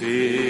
Jesús.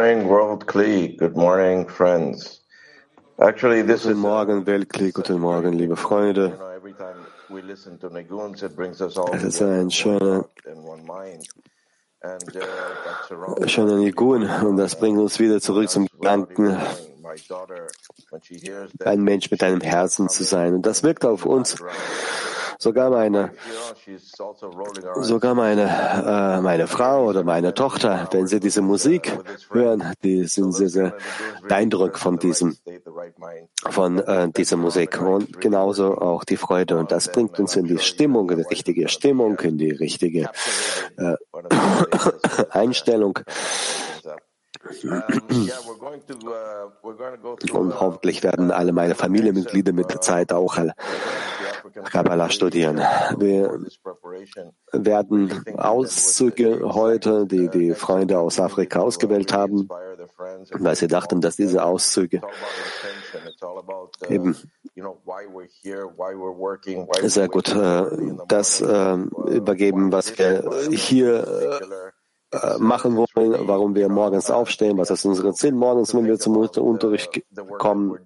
Morning, World Kli. Good morning, friends. Actually, this Guten is Morgen, Weltkli. Guten Morgen, liebe Freunde. Es ist ein in schöner, uh, schöner Nigun und das bringt uns wieder zurück zum Gedanken, ein Mensch mit einem Herzen zu sein. Und das wirkt auf uns. Sogar meine, also sogar meine, äh, meine Frau oder meine Tochter, wenn sie diese Musik hören, die sind sehr, sehr beeindruckt von diesem, von äh, dieser Musik. und genauso auch die Freude. Und das bringt uns in die Stimmung, in die richtige Stimmung, in die richtige äh, Einstellung. Und uh, hoffentlich werden alle meine Familienmitglieder mit der Zeit auch Kabbalah studieren. Wir werden Auszüge heute, die die Freunde aus Afrika ausgewählt haben, weil sie dachten, dass diese Auszüge uh, eben sehr gut äh, das morning. äh, übergeben, was wir hier äh, machen wollen, warum wir morgens aufstehen, was ist unser Ziel morgens, wenn wir zum Unter- Unterricht kommen.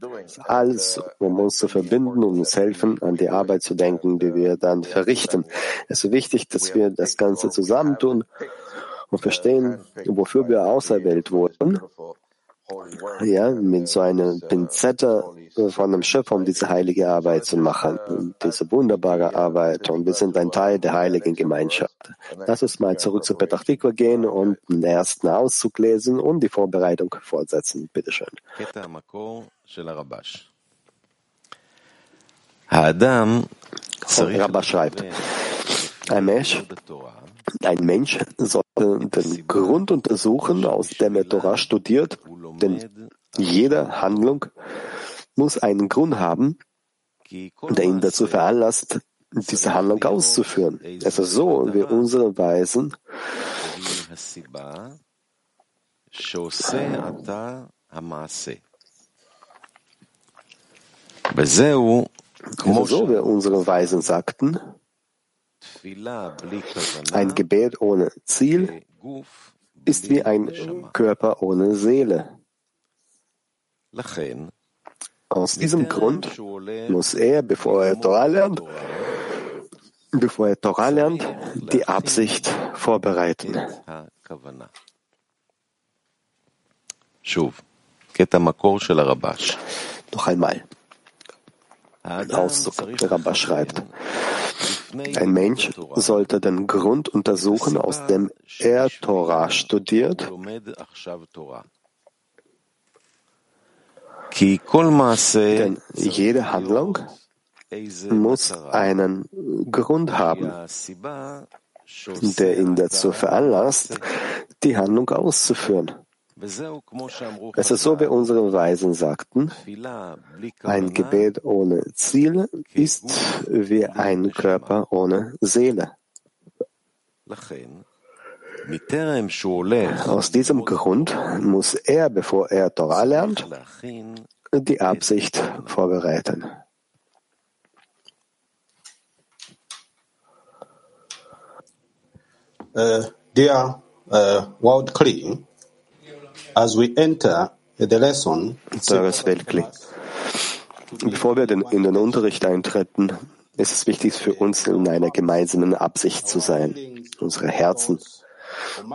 Alles, um uns zu verbinden und uns helfen, an die Arbeit zu denken, die wir dann verrichten. Es ist wichtig, dass wir das Ganze zusammentun und verstehen, wofür wir auserwählt wurden ja, mit so einer Pinzette von einem Schöpfer, um diese heilige Arbeit zu machen, diese wunderbare Arbeit. Und wir sind ein Teil der heiligen Gemeinschaft. Lass uns mal zurück zu Petachtikwa gehen und den ersten Auszug lesen und die Vorbereitung fortsetzen. Bitte schön. Rabba schreibt, ein Mensch ein Mensch sollte den Grund untersuchen, aus dem er Torah studiert, denn jede Handlung muss einen Grund haben, der ihn dazu veranlasst, diese Handlung auszuführen. Es ist so, wie unseren Weisen so wir unsere Weisen sagten, ein Gebet ohne Ziel ist wie ein Körper ohne Seele. Aus diesem Grund muss er, bevor er Torah lernt, bevor er Torah lernt, die Absicht vorbereiten. Noch einmal. Auszug. Der Rabba schreibt, ein Mensch sollte den Grund untersuchen, aus dem er Torah studiert. Denn jede Handlung muss einen Grund haben, der ihn dazu veranlasst, die Handlung auszuführen. Es ist so, wie unsere Weisen sagten, ein Gebet ohne Ziel ist wie ein Körper ohne Seele. Aus diesem Grund muss er, bevor er Torah lernt, die Absicht vorbereiten. Uh, dear, uh, world clean as we enter the lesson, Teures Weltkli. Bevor wir in den Unterricht eintreten, ist es wichtig für uns, in einer gemeinsamen Absicht zu sein. Unsere Herzen,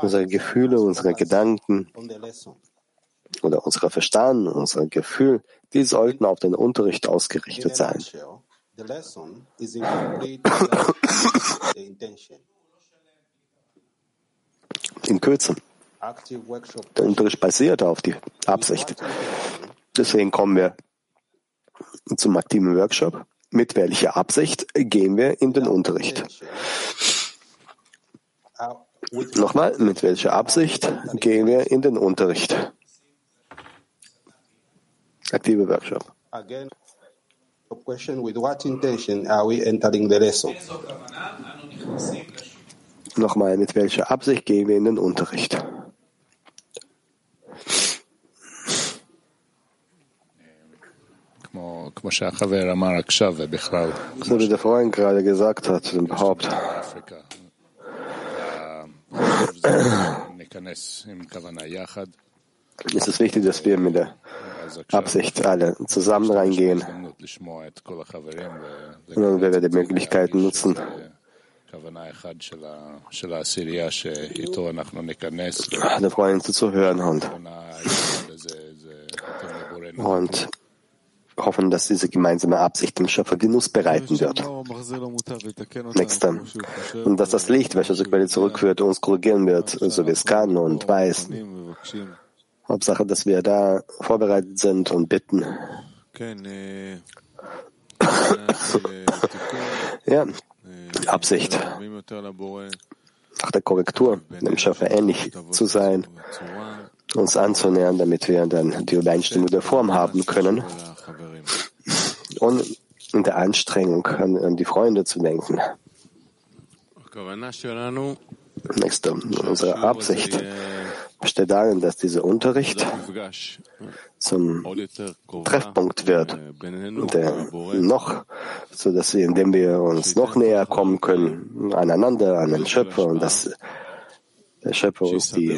unsere Gefühle, unsere Gedanken oder unser Verstand, unser Gefühl, die sollten auf den Unterricht ausgerichtet sein. In Kürze, Der Unterricht basiert auf die Absicht. Deswegen kommen wir zum aktiven Workshop. Mit welcher Absicht gehen wir in den Unterricht? Nochmal, mit welcher Absicht gehen wir in den Unterricht? Aktive Workshop. Nochmal, mit welcher Absicht gehen wir in den Unterricht? So wie der Freund gerade gesagt hat, überhaupt. Haupt. Es ist wichtig, dass wir mit der Absicht alle zusammen reingehen. Und wir werden die Möglichkeiten nutzen. Den Freunden zuzuhören und, und hoffen, dass diese gemeinsame Absicht dem Schöpfer Genuss bereiten wird. Nächster. Und dass das Licht, welches zur Quelle zurückführt, uns korrigieren wird, so wie es kann und weiß. Hauptsache, dass wir da vorbereitet sind und bitten. Ja, Absicht, nach der Korrektur, dem Schöpfer ähnlich zu sein, uns anzunähern, damit wir dann die Übereinstimmung der Form haben können und in der Anstrengung an, an die Freunde zu denken. Nächste, unsere Absicht. Besteht darin, dass dieser Unterricht zum Treffpunkt wird, der noch, so dass wir, indem wir uns noch näher kommen können, aneinander, an den Schöpfer und dass der Schöpfer uns die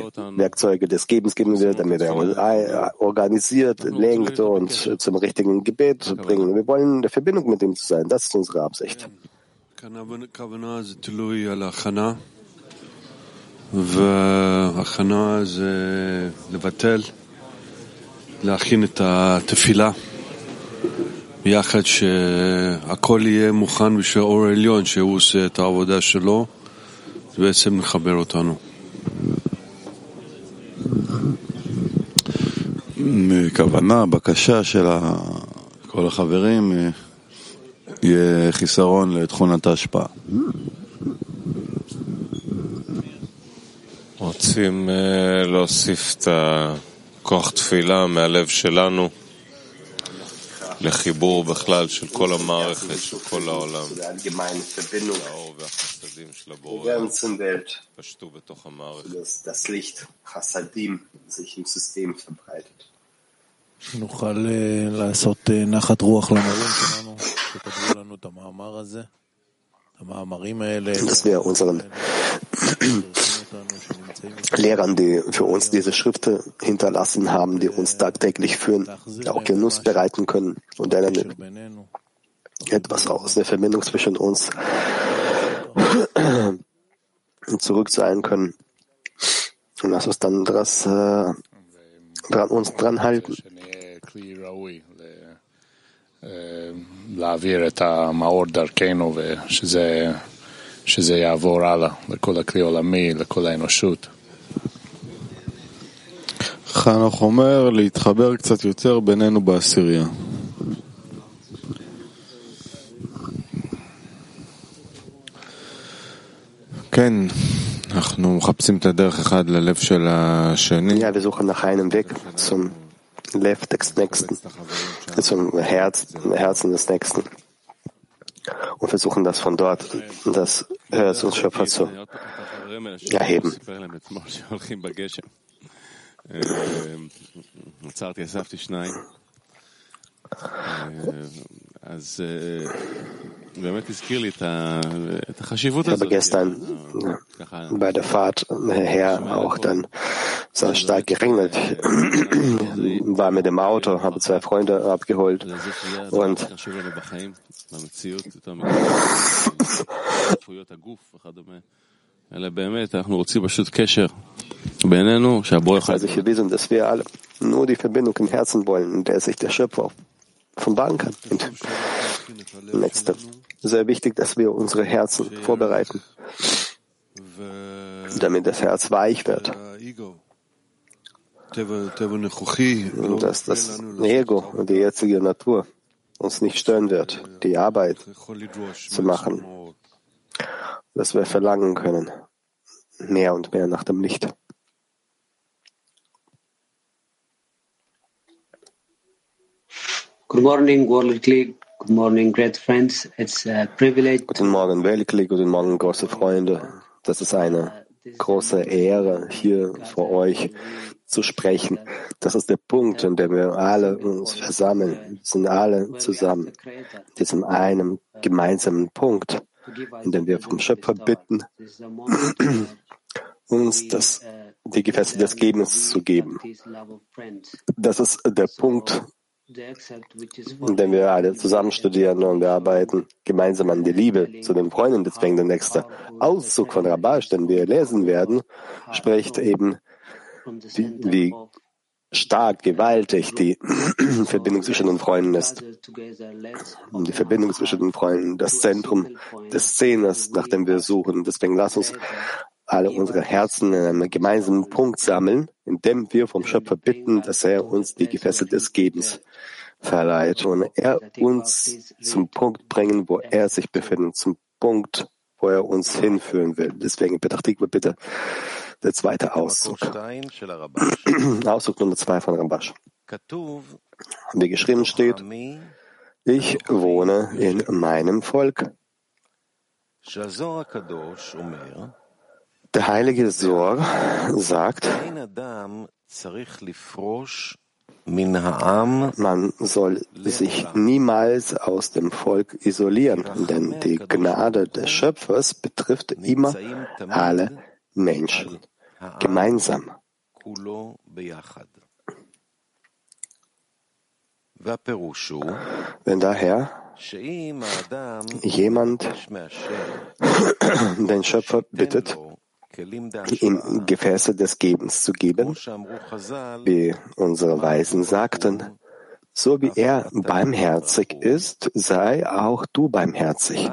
Werkzeuge des Gebens geben wird, damit er uns organisiert, lenkt und zum richtigen Gebet bringen. Wir wollen in der Verbindung mit ihm zu sein. Das ist unsere Absicht. כוונה זה תלוי על ההכנה, והכנה זה לבטל, להכין את התפילה, ביחד שהכל יהיה מוכן בשביל האור העליון, שהוא עושה את העבודה שלו, ובעצם מחבר אותנו. מכוונה, בקשה של ה- כל החברים, אה, יהיה חיסרון לתכונת ההשפעה. רוצים אה, להוסיף את הכוח תפילה מהלב שלנו לחיבור בכלל של כל המערכת, של כל העולם. האור והחסדים של הבורא פשטו בתוך המערכת. dass wir unseren Lehrern, die für uns diese Schriften hinterlassen haben, die uns tagtäglich führen, auch Genuss bereiten können und dann etwas aus der Verbindung zwischen uns zurück sein können. Und lass uns dann das äh, dran, uns dran halten. כלי ראוי ל- אה, להעביר את המאור דרכנו ושזה שזה יעבור הלאה לכל הכלי העולמי, לכל האנושות. חנוך אומר להתחבר קצת יותר בינינו בעשירייה. כן, אנחנו מחפשים את הדרך אחד ללב של השני. Ja, wir suchen nach einem Weg zum Lev des Nächsten, zum Herz, Herzen des Nächsten. Und versuchen das von dort, das Herz und Schöpfer zu erheben. Ich habe gestern bei der Fahrt her auch dann so stark geregnet, war mit dem Auto, habe zwei Freunde abgeholt und also hier wissen, dass wir alle nur die Verbindung im Herzen wollen, in der sich der Schöpfer offenbaren kann. Und letzte sehr wichtig, dass wir unsere Herzen vorbereiten, damit das Herz weich wird. Und dass das Ego und die jetzige Natur uns nicht stören wird, die Arbeit zu machen, dass wir verlangen können, mehr und mehr nach dem Licht. Good morning, World League. Good morning, great friends. It's a privilege. Guten Morgen, Weltklick, guten Morgen, große Freunde. Das ist eine große Ehre, hier vor euch zu sprechen. Das ist der Punkt, in dem wir alle uns versammeln. Wir sind alle zusammen. In diesem einen gemeinsamen Punkt, in dem wir vom Schöpfer bitten, uns das, die Gefäße des Gebens zu geben. Das ist der Punkt, dem wir alle zusammen studieren und wir arbeiten gemeinsam an die Liebe zu den Freunden. Deswegen der nächste Auszug von Rabash, den wir lesen werden, spricht eben, wie, wie stark, gewaltig die Verbindung zwischen den Freunden ist. Und die Verbindung zwischen den Freunden, das Zentrum des Szenes, nach dem wir suchen. Deswegen lass uns alle unsere Herzen in einem gemeinsamen Punkt sammeln, indem wir vom Schöpfer bitten, dass er uns die Gefäße des Gebens verleiht und er uns zum Punkt bringen, wo er sich befindet, zum Punkt, wo er uns hinführen will. Deswegen betrachtet wir bitte der zweite Auszug. Auszug Nummer zwei von Rambash. Wie geschrieben steht, ich wohne in meinem Volk. Der heilige Sor sagt, man soll sich niemals aus dem Volk isolieren, denn die Gnade des Schöpfers betrifft immer alle Menschen gemeinsam. Wenn daher jemand den Schöpfer bittet, ihm Gefäße des Gebens zu geben, wie unsere Weisen sagten. So wie er barmherzig ist, sei auch du barmherzig.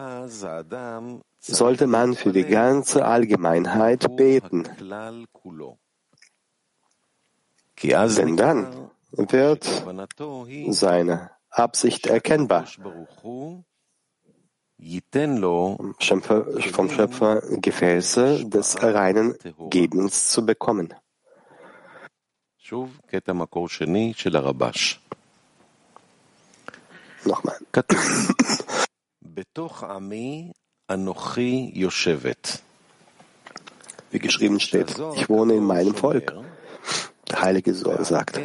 Sollte man für die ganze Allgemeinheit beten. Denn dann wird seine Absicht erkennbar, vom Schöpfer Gefäße des reinen Gebens zu bekommen. Nochmal. Wie geschrieben steht, ich wohne in meinem Volk. Der Heilige Sohn sagt,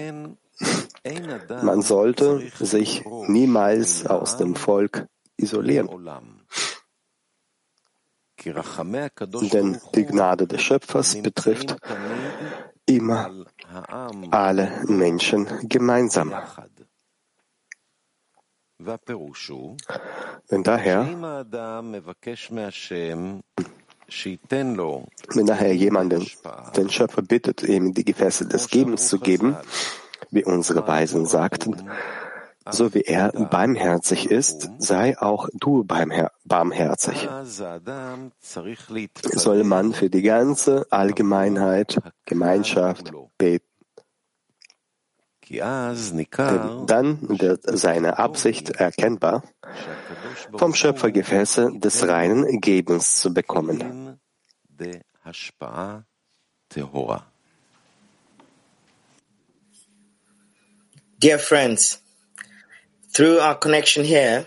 man sollte sich niemals aus dem Volk isolieren. Denn die Gnade des Schöpfers betrifft immer alle Menschen gemeinsam. Wenn daher, wenn daher jemand den, den Schöpfer bittet, ihm die Gefäße des Gebens zu geben, wie unsere Weisen sagten, so wie er barmherzig ist, sei auch du barmherzig. Soll man für die ganze Allgemeinheit, Gemeinschaft beten. Dann wird seine Absicht erkennbar, vom Schöpfer Gefäße des reinen Gebens zu bekommen. Dear friends, through our connection here,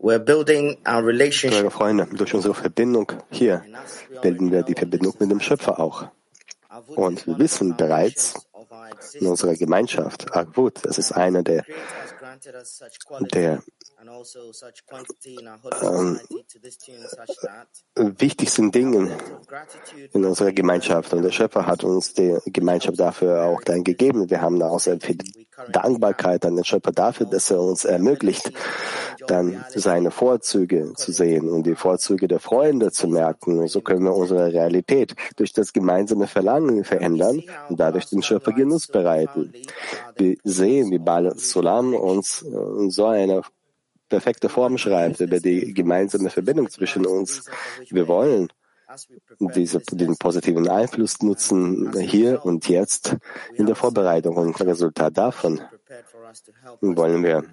we're building our relationship. Liebe Freunde, durch unsere Verbindung hier bilden wir die Verbindung mit dem Schöpfer auch. Und wir wissen bereits in unserer Gemeinschaft, Agvut, das ist einer der, der ähm, wichtigsten Dinge in unserer Gemeinschaft. Und der Schöpfer hat uns die Gemeinschaft dafür auch dann gegeben. Wir haben auch sehr viel Dankbarkeit an den Schöpfer dafür, dass er uns ermöglicht, dann seine Vorzüge zu sehen und die Vorzüge der Freunde zu merken. Und so können wir unsere Realität durch das gemeinsame Verlangen verändern und dadurch den Schöpfer Genuss bereiten. Wir sehen, wie Bal Sulam uns in so einer perfekte Form schreibt über die gemeinsame Verbindung zwischen uns. Wir wollen diese, den positiven Einfluss nutzen hier und jetzt in der Vorbereitung. Und Resultat davon wollen wir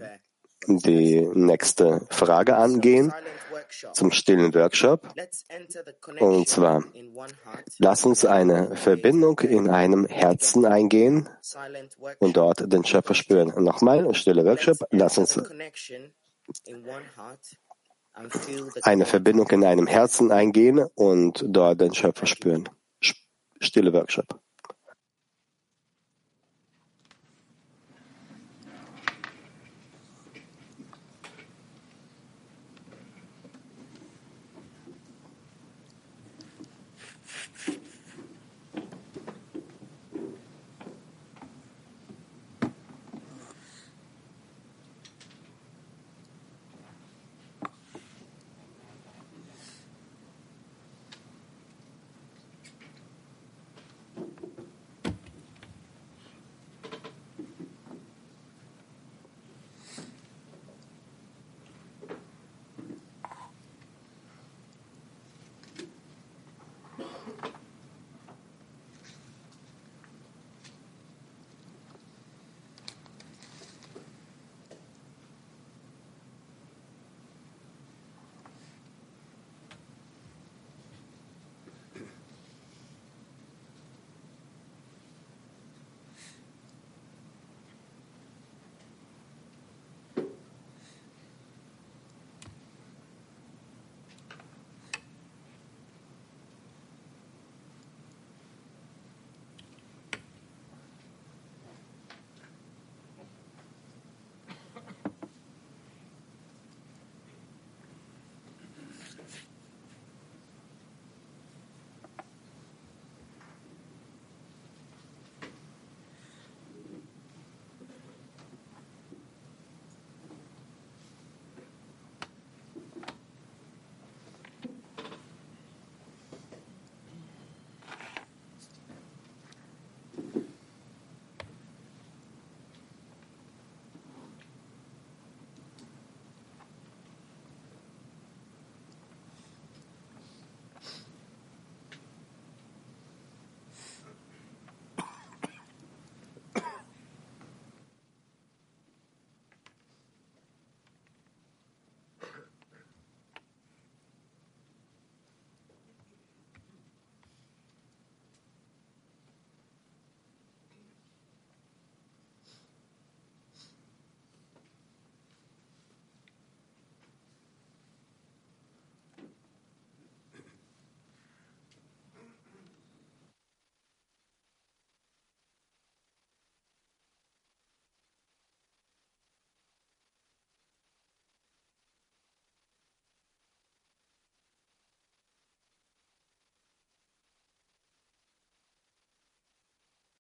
die nächste Frage angehen zum stillen Workshop. Und zwar, lass uns eine Verbindung in einem Herzen eingehen und dort den Schöpfer spüren. Nochmal, stille Workshop, lass uns eine Verbindung in einem Herzen eingehen und dort den Schöpfer spüren. Stille Workshop.